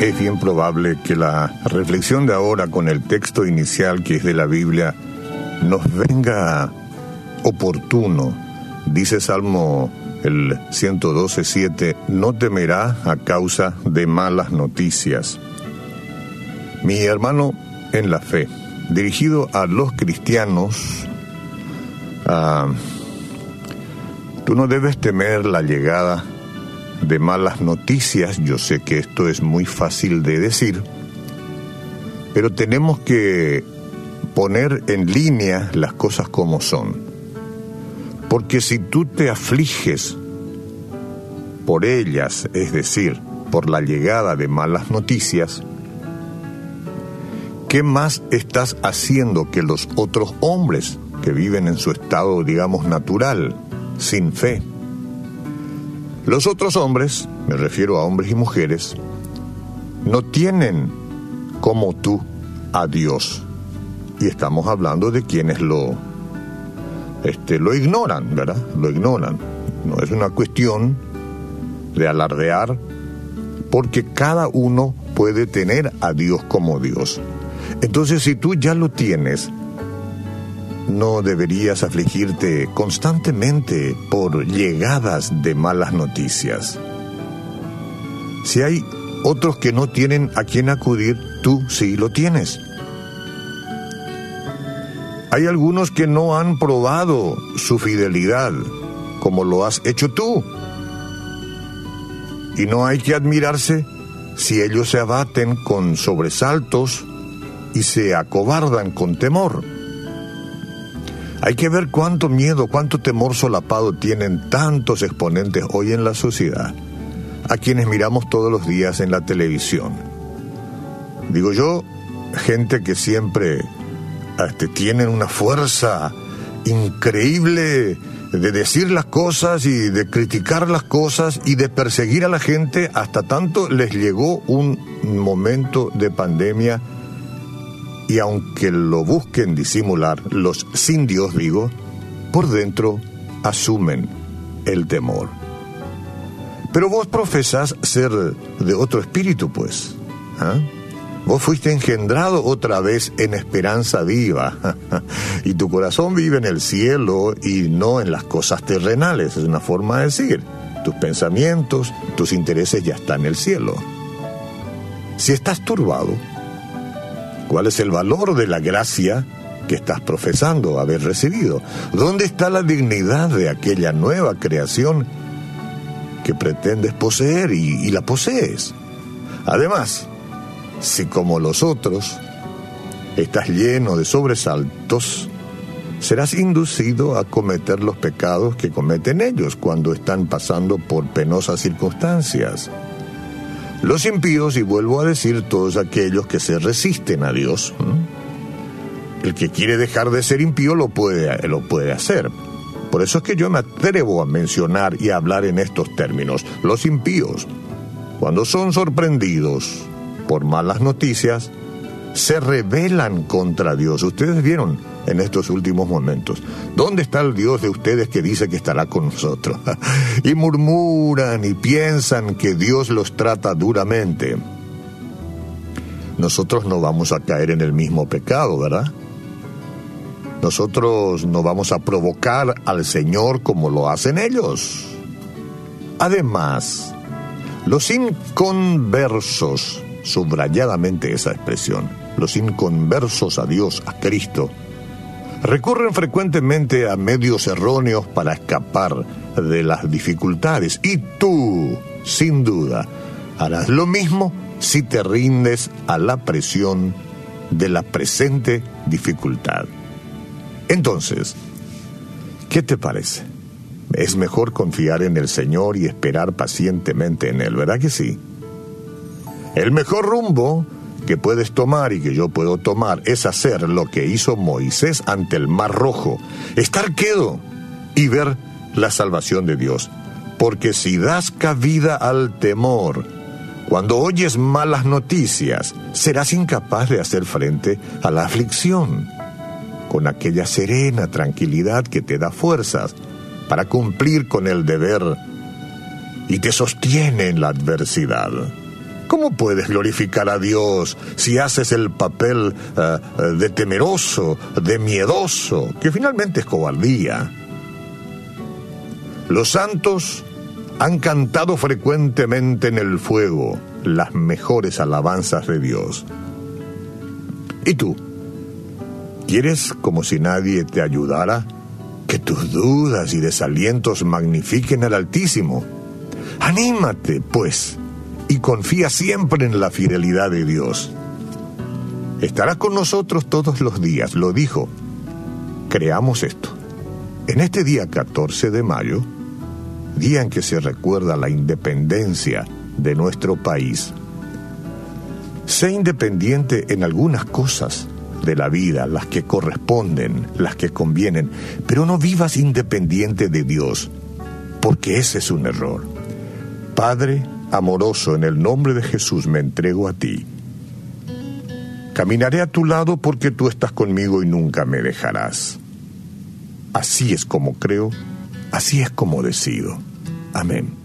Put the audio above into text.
Es bien probable que la reflexión de ahora con el texto inicial que es de la Biblia nos venga oportuno. Dice Salmo el 112.7, no temerá a causa de malas noticias. Mi hermano en la fe, dirigido a los cristianos, ah, tú no debes temer la llegada de malas noticias. Yo sé que esto es muy fácil de decir, pero tenemos que poner en línea las cosas como son. Porque si tú te afliges por ellas, es decir, por la llegada de malas noticias, ¿qué más estás haciendo que los otros hombres que viven en su estado, digamos, natural, sin fe? Los otros hombres, me refiero a hombres y mujeres, no tienen como tú a Dios. Y estamos hablando de quienes lo, este, lo ignoran, ¿verdad? Lo ignoran. No es una cuestión de alardear, porque cada uno puede tener a Dios como Dios. Entonces, si tú ya lo tienes, no deberías afligirte constantemente por llegadas de malas noticias. Si hay otros que no tienen a quien acudir, tú sí lo tienes. Hay algunos que no han probado su fidelidad como lo has hecho tú. Y no hay que admirarse si ellos se abaten con sobresaltos y se acobardan con temor. Hay que ver cuánto miedo, cuánto temor solapado tienen tantos exponentes hoy en la sociedad, a quienes miramos todos los días en la televisión. Digo yo, gente que siempre este, tienen una fuerza increíble de decir las cosas y de criticar las cosas y de perseguir a la gente hasta tanto les llegó un momento de pandemia y aunque lo busquen disimular, los sin Dios digo, por dentro asumen el temor. Pero vos profesás ser de otro espíritu, pues. ¿ah? Vos fuiste engendrado otra vez en esperanza viva. y tu corazón vive en el cielo y no en las cosas terrenales. Es una forma de decir. Tus pensamientos, tus intereses ya están en el cielo. Si estás turbado, ¿Cuál es el valor de la gracia que estás profesando haber recibido? ¿Dónde está la dignidad de aquella nueva creación que pretendes poseer y, la posees? Además, si como los otros estás lleno de sobresaltos, serás inducido a cometer los pecados que cometen ellos cuando están pasando por penosas circunstancias. Los impíos, y vuelvo a decir, todos aquellos que se resisten a Dios. El que quiere dejar de ser impío lo puede, lo puede hacer. Por eso es que yo me atrevo a mencionar y a hablar en estos términos. Los impíos, cuando son sorprendidos por malas noticias, se rebelan contra Dios. Ustedes vieron en estos últimos momentos. ¿Dónde está el Dios de ustedes que dice que estará con nosotros? y murmuran y piensan que Dios los trata duramente. Nosotros no vamos a caer en el mismo pecado, ¿verdad? Nosotros no vamos a provocar al Señor como lo hacen ellos. Además, los inconversos, subrayadamente esa expresión, los inconversos a Dios, a Cristo, recurren frecuentemente a medios erróneos para escapar de las dificultades. Y tú, sin duda, harás lo mismo si te rindes a la presión de la presente dificultad. Entonces, ¿qué te parece? Es mejor confiar en el Señor y esperar pacientemente en Él, ¿verdad que sí? El mejor rumbo que puedes tomar y que yo puedo tomar es hacer lo que hizo Moisés ante el Mar Rojo, estar quedo y ver la salvación de Dios. Porque si das cabida al temor, Cuando oyes malas noticias, serás incapaz de hacer frente a la aflicción con aquella serena tranquilidad que te da fuerzas para cumplir con el deber y te sostiene en la adversidad. ¿Cómo puedes glorificar a Dios si haces el papel eh, de temeroso, de miedoso, que finalmente es cobardía? Los santos han cantado frecuentemente en el fuego las mejores alabanzas de Dios. ¿Y tú? ¿Quieres como si nadie te ayudara? Que tus dudas y desalientos magnifiquen al Altísimo. Anímate, pues, y confía siempre en la fidelidad de Dios. Estará con nosotros todos los días, lo dijo. Creamos esto. En este día 14 de mayo, día en que se recuerda la independencia de nuestro país. Sé independiente en algunas cosas de la vida, las que corresponden, las que convienen, pero no vivas independiente de Dios, porque ese es un error. Padre amoroso, en el nombre de Jesús me entrego a ti. Caminaré a tu lado porque tú estás conmigo y nunca me dejarás. Así es como creo, así es como decido. Amén.